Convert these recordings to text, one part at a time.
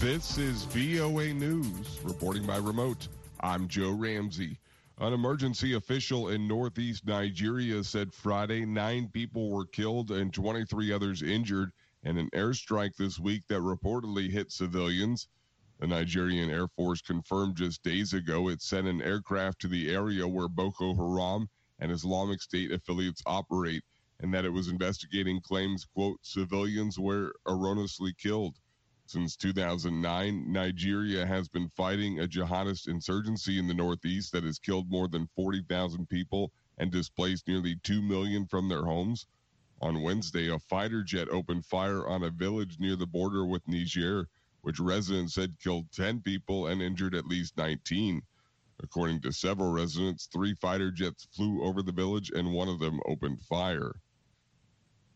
This is VOA News, reporting by remote. I'm Joe Ramsey. An emergency official in northeast Nigeria said Friday nine people were killed and 23 others injured in an airstrike this week that reportedly hit civilians. The Nigerian Air Force confirmed just days ago it sent an aircraft to the area where Boko Haram and Islamic State affiliates operate, and that it was investigating claims, quote, civilians were erroneously killed. Since 2009, Nigeria has been fighting a jihadist insurgency in the northeast that has killed more than 40,000 people and displaced nearly 2 million from their homes. On Wednesday, a fighter jet opened fire on a village near the border with Niger, which residents said killed 10 people and injured at least 19. According to several residents, three fighter jets flew over the village and one of them opened fire.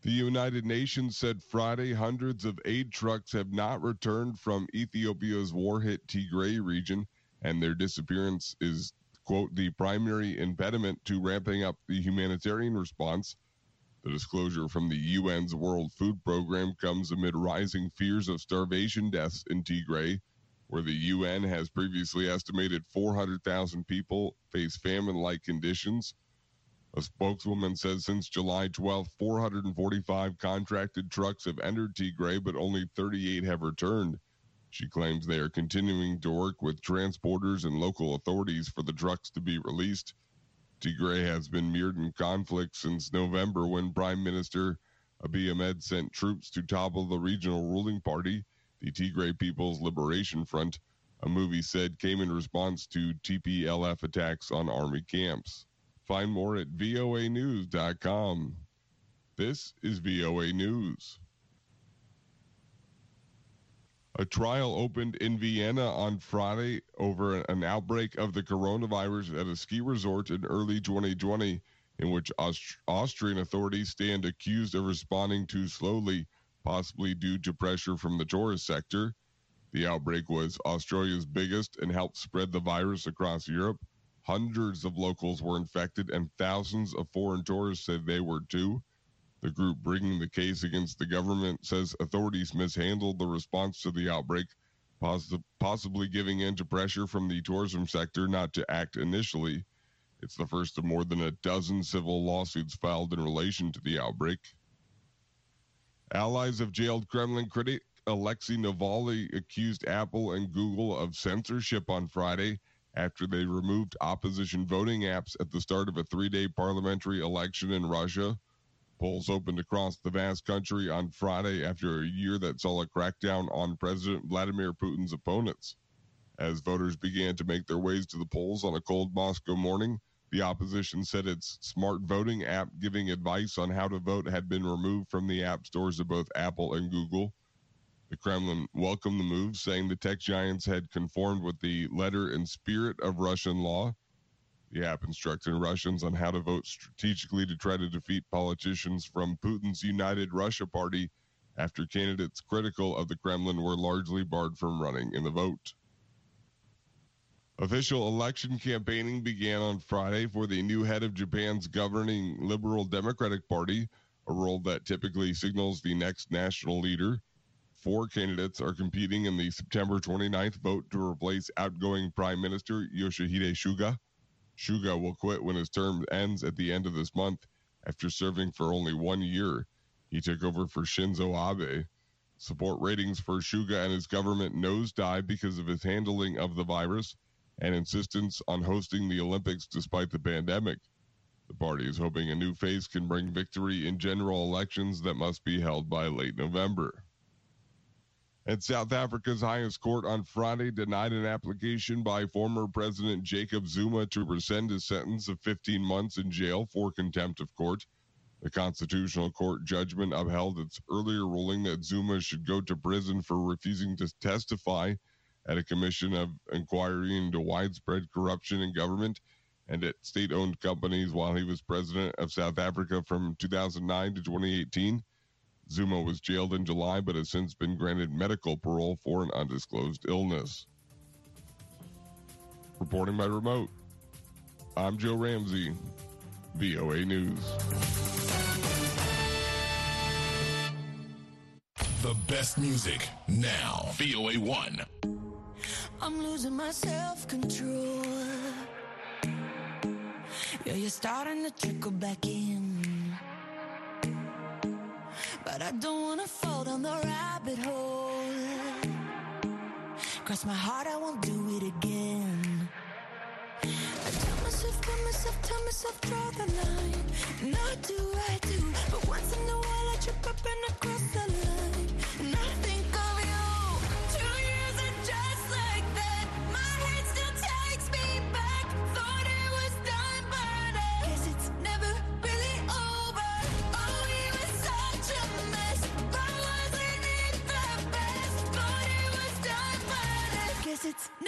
The United Nations said Friday hundreds of aid trucks have not returned from Ethiopia's war hit Tigray region, and their disappearance is, quote, the primary impediment to ramping up the humanitarian response. The disclosure from the UN's World Food Program comes amid rising fears of starvation deaths in Tigray, where the UN has previously estimated 400,000 people face famine like conditions. A spokeswoman says since July 12, 445 contracted trucks have entered Tigray, but only 38 have returned. She claims they are continuing to work with transporters and local authorities for the trucks to be released. Tigray has been mired in conflict since November when Prime Minister Abiy Ahmed sent troops to topple the regional ruling party, the Tigray People's Liberation Front. A movie said came in response to TPLF attacks on army camps. Find more at voanews.com. This is VOA News. A trial opened in Vienna on Friday over an outbreak of the coronavirus at a ski resort in early 2020, in which Aust- Austrian authorities stand accused of responding too slowly, possibly due to pressure from the tourist sector. The outbreak was Austria's biggest and helped spread the virus across Europe. Hundreds of locals were infected, and thousands of foreign tourists said they were too. The group bringing the case against the government says authorities mishandled the response to the outbreak, poss- possibly giving in to pressure from the tourism sector not to act initially. It's the first of more than a dozen civil lawsuits filed in relation to the outbreak. Allies of jailed Kremlin critic Alexei Navalny accused Apple and Google of censorship on Friday after they removed opposition voting apps at the start of a three day parliamentary election in Russia. Polls opened across the vast country on Friday after a year that saw a crackdown on President Vladimir Putin's opponents. As voters began to make their ways to the polls on a cold Moscow morning, the opposition said its smart voting app giving advice on how to vote had been removed from the app stores of both Apple and Google. The Kremlin welcomed the move, saying the tech giants had conformed with the letter and spirit of Russian law. The app instructed Russians on how to vote strategically to try to defeat politicians from Putin's United Russia party after candidates critical of the Kremlin were largely barred from running in the vote. Official election campaigning began on Friday for the new head of Japan's governing Liberal Democratic Party, a role that typically signals the next national leader. Four candidates are competing in the September 29th vote to replace outgoing Prime Minister Yoshihide Suga. Suga will quit when his term ends at the end of this month after serving for only one year. He took over for Shinzo Abe. Support ratings for Suga and his government nosedive because of his handling of the virus and insistence on hosting the Olympics despite the pandemic. The party is hoping a new face can bring victory in general elections that must be held by late November. And South Africa's highest court on Friday denied an application by former President Jacob Zuma to rescind his sentence of 15 months in jail for contempt of court. The Constitutional Court judgment upheld its earlier ruling that Zuma should go to prison for refusing to testify at a commission of inquiry into widespread corruption in government and at state owned companies while he was president of South Africa from 2009 to 2018. Zuma was jailed in July but has since been granted medical parole for an undisclosed illness. Reporting by remote, I'm Joe Ramsey, VOA News. The best music now. VOA 1. I'm losing my self control. Yeah, you're starting to trickle back in. But I don't wanna fall down the rabbit hole. Cross my heart, I won't do it again. I tell myself, tell myself, tell myself, draw the line. Not do, I do. But once in a while, I trip up and I cross the line.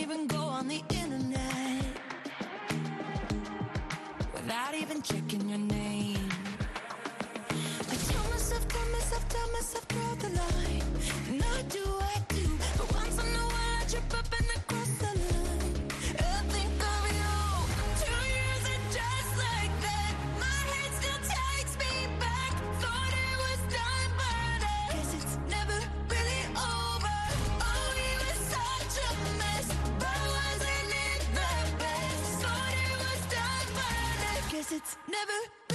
even go on the internet without even checking it's never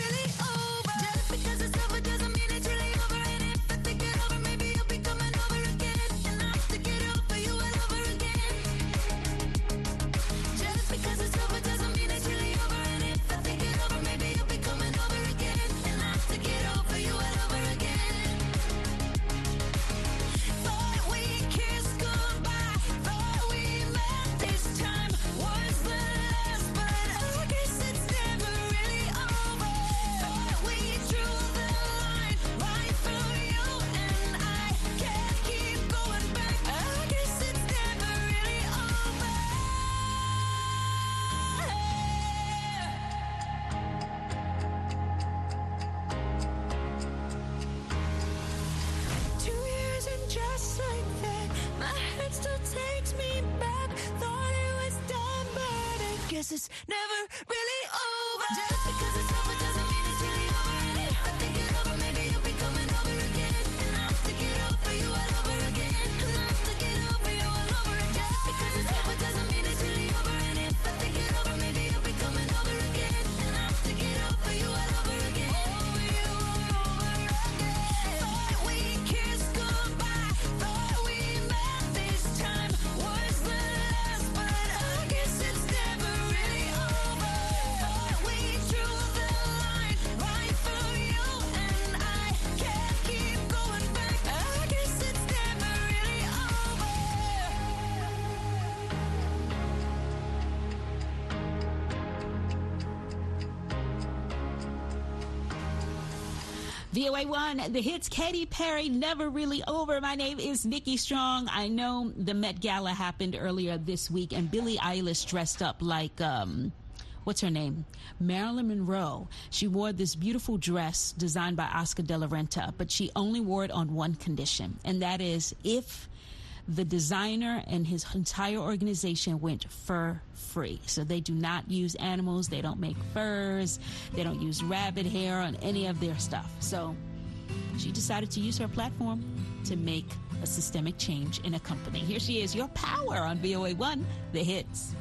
VOA1, the hits Katy Perry, Never Really Over. My name is Nikki Strong. I know the Met Gala happened earlier this week, and Billie Eilish dressed up like, um, what's her name? Marilyn Monroe. She wore this beautiful dress designed by Oscar de la Renta, but she only wore it on one condition, and that is if the designer and his entire organization went fur free. So they do not use animals, they don't make furs, they don't use rabbit hair on any of their stuff. So she decided to use her platform to make a systemic change in a company. Here she is, your power on VOA1, the hits.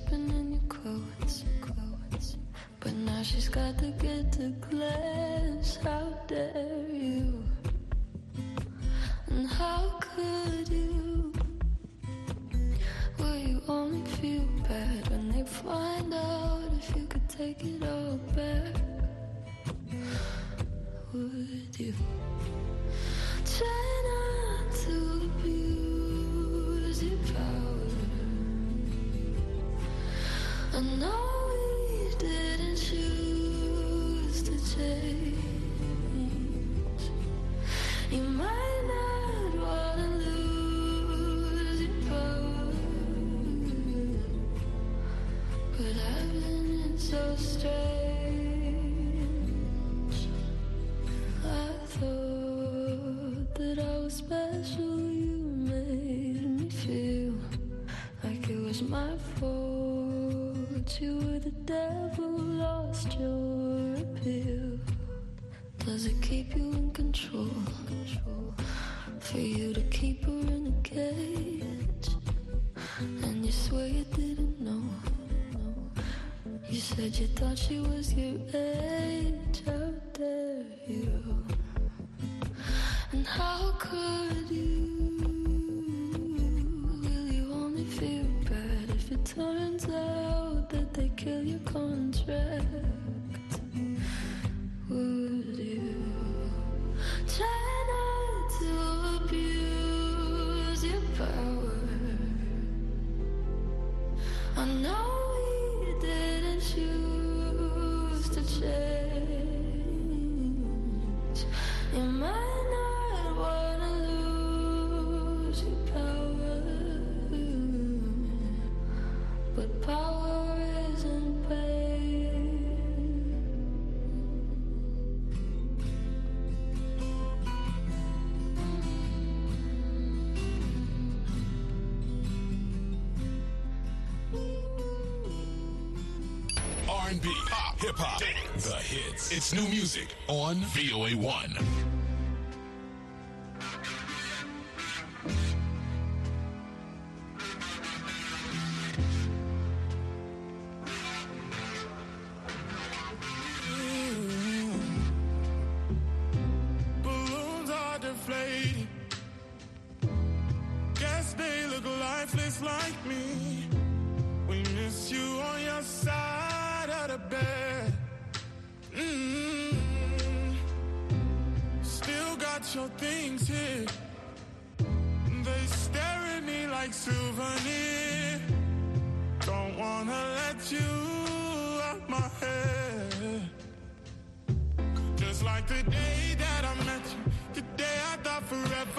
sleeping in your clothes, clothes. But now she's got to get to class. How dare you? And how could you? Will you only feel bad when they find out if you could take it all back? Would you? Try I know we didn't choose to change. you the devil, lost your appeal. Does it keep you in control? For you to keep her in a cage, and you swear you didn't know. You said you thought she was your age. kill your contract. It's new music on VOA1. your things here. They stare at me like souvenir. Don't wanna let you out my head. Just like the day that I met you, the day I thought forever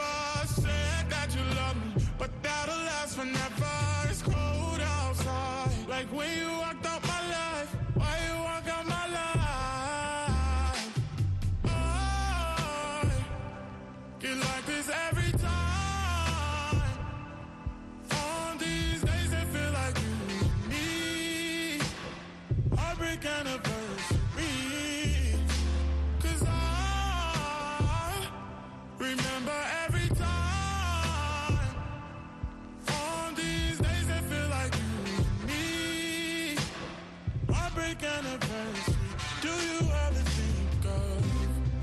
Perfect anniversary. Do you ever think of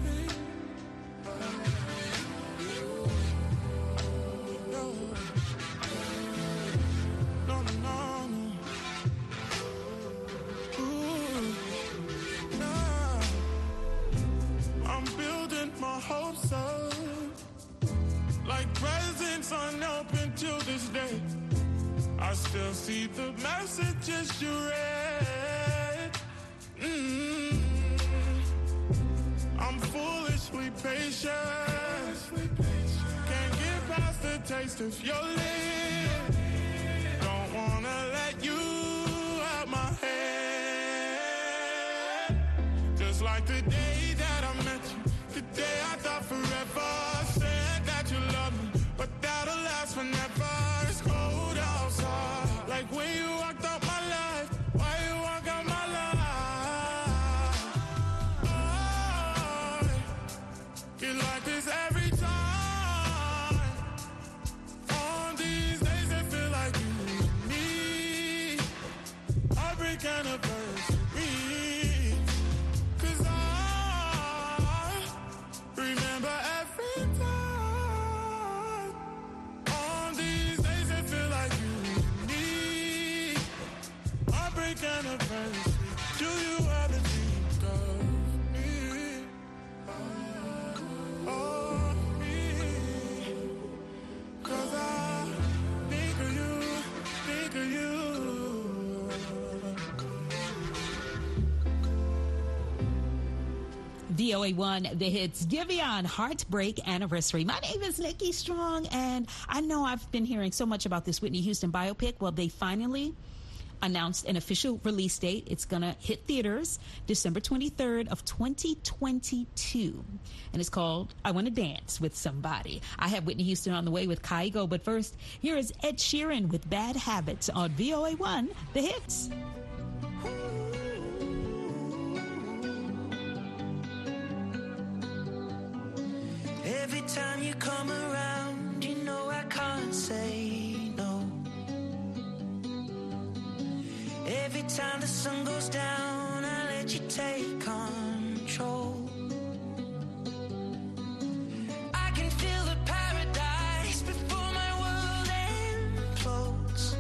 me? No, no, no. no. Ooh, nah. I'm building my hopes up like presents unopened till this day. I still see the messages you read. taste of your lips 101.1 The Hits. Giveon Heartbreak Anniversary. My name is Nikki Strong, and I know I've been hearing so much about this Whitney Houston biopic. Well, they finally announced an official release date. It's going to hit theaters December 23rd of 2022. And it's called I Want to Dance with Somebody. I have Whitney Houston on the way with Kygo, but first, here is Ed Sheeran with Bad Habits on VOA1 The Hits. Every time you come around, you know I can't say no. Every time the sun goes down, I let you take control. I can feel the paradise before my world implodes.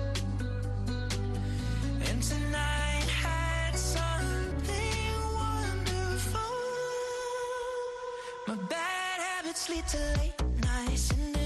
And tonight had something wonderful lead to late nights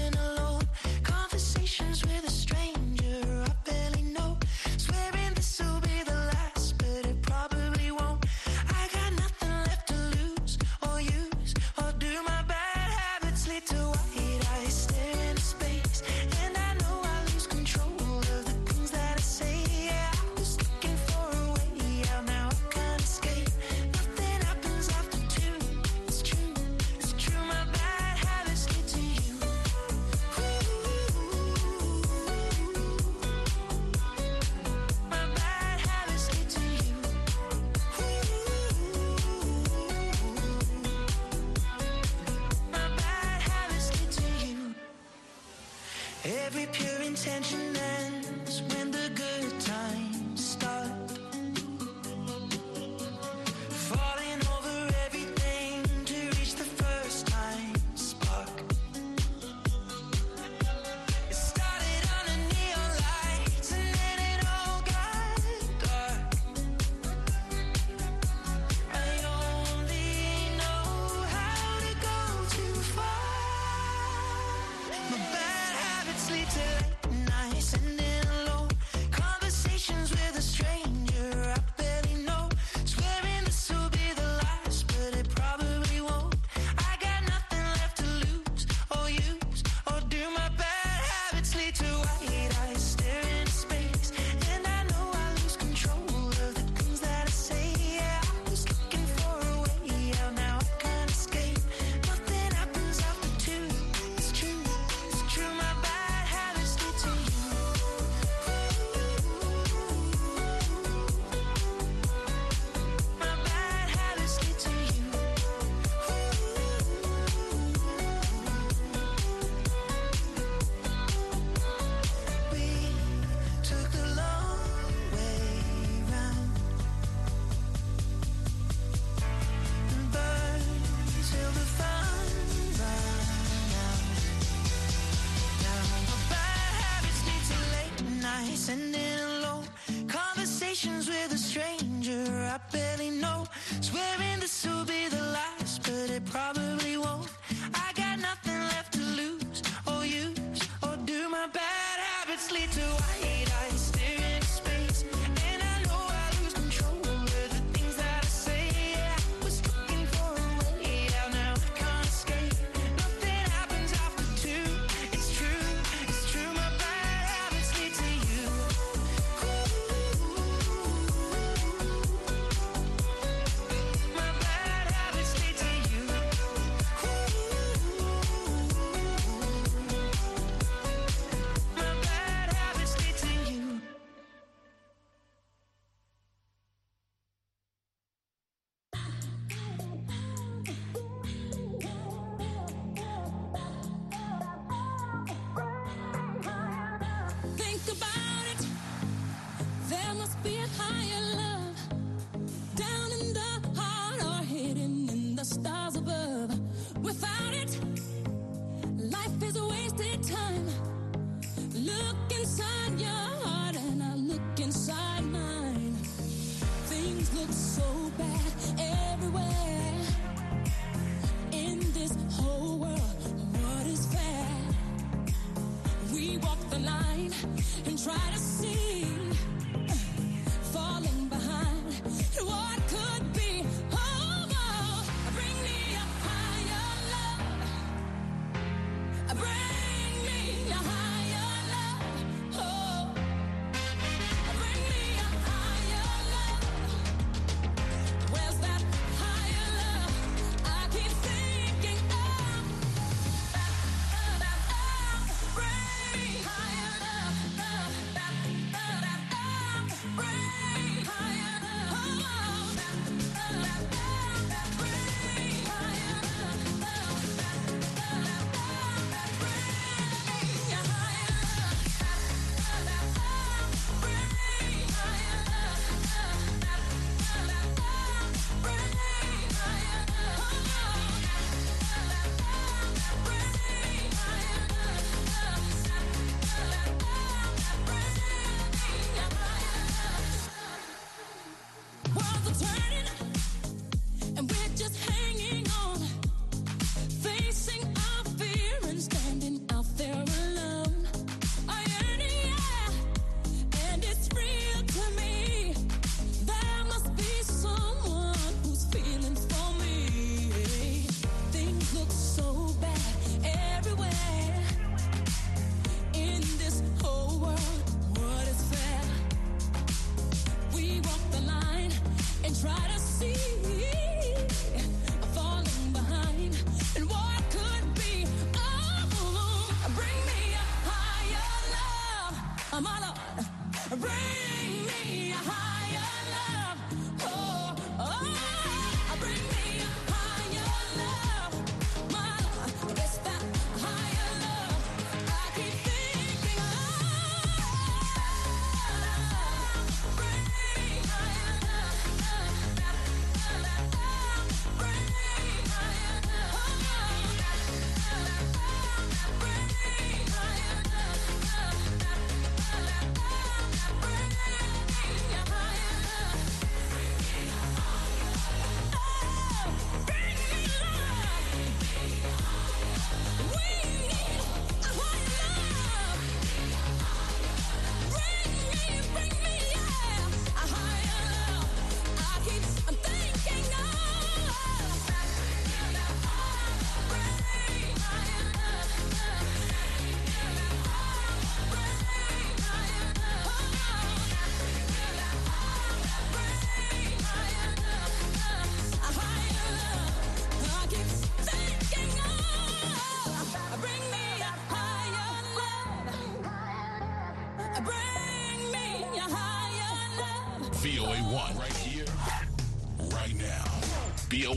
i'm Lord. Bring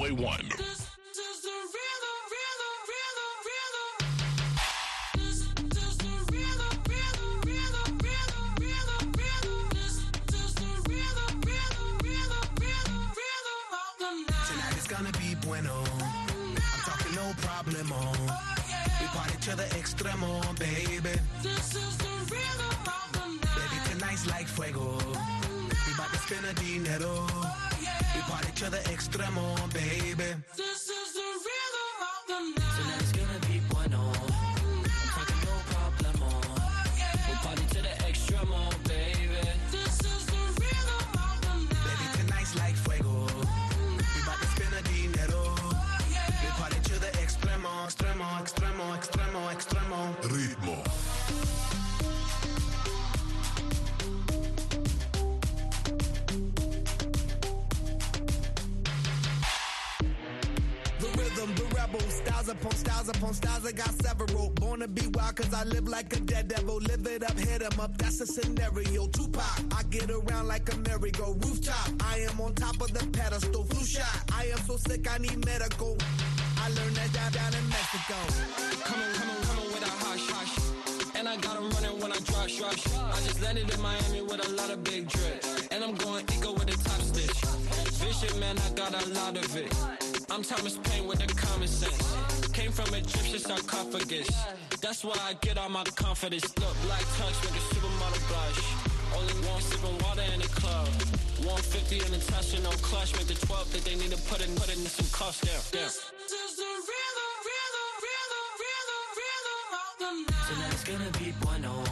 VOA 1. Baby. This is the rhythm of the night. Tonight is gonna be bueno. I'm talking no problemo. We party to the extremo, baby. This is the rhythm of the night. Baby, tonight's like fuego. We bout to spend a dinero. Oh, we party to the extremo, extremo, extremo, extremo, extremo. Ritmo. Upon styles upon styles. I got several. Born to be wild, cause I live like a dead devil. Live it up, hit 'em up, that's a scenario. Tupac, I get around like a merry-go rooftop. I am on top of the pedestal, flu shot. I am so sick, I need medical. I learned that down, down in Mexico. Coming, coming, coming with a hush, hush. And I got 'em running when I drop, rush. I just landed in Miami with a lot of big drip. And I'm going eco with a top stitch. Vision, man, I got a lot of it. I'm Thomas Paine with the common sense. Came from Egyptian sarcophagus. That's why I get all my confidence. Look, black touch make a supermodel blush. Only one sipping water in the club. 150 in the touch, no clutch. Make the 12 that they need to put in, put in some cuffs down. This, is the rhythm, rhythm, rhythm, rhythm, rhythm of the night. Tonight's gonna be 101.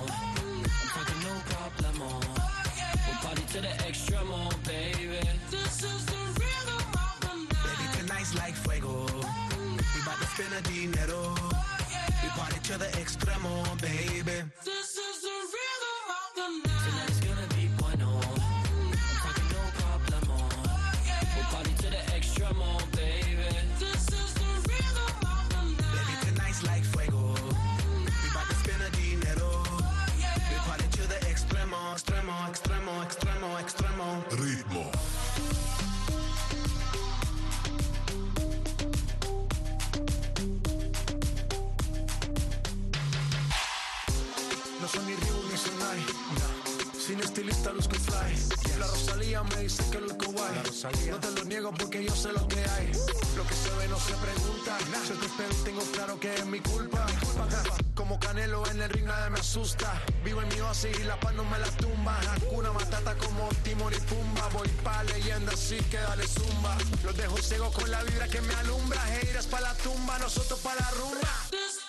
The extremo, baby. This is the rhythm of the night. Tonight's gonna be bueno. I'm talking no problemo. We party to the extremo, baby. This is the rhythm of the night. Baby, tonight's like fuego. We bout to spend a dinero. Oh, we party to the extremo, extremo, extremo, extremo, extremo. Ritmo. No te lo niego porque yo sé lo que hay. Lo que se ve no se pregunta. Yo te espero tengo claro que es mi culpa. Como Canelo en el ring nadie me asusta. Vivo en mi oasis y la paz no me la tumba. Hakuna Matata como Timon y Pumba. Voy pa' leyenda así que dale zumba. Los dejo ciegos con la vibra que me alumbra. Heiras pa' la tumba, nosotros pa' la rumba.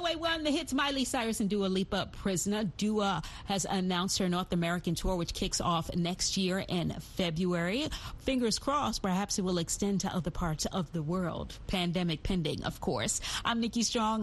VOA 1, the hits Miley Cyrus and Dua Lipa, Prisoner. Dua has announced her North American tour, which kicks off next year in February. Fingers crossed, perhaps it will extend to other parts of the world. Pandemic pending, of course. I'm Nikki Strong.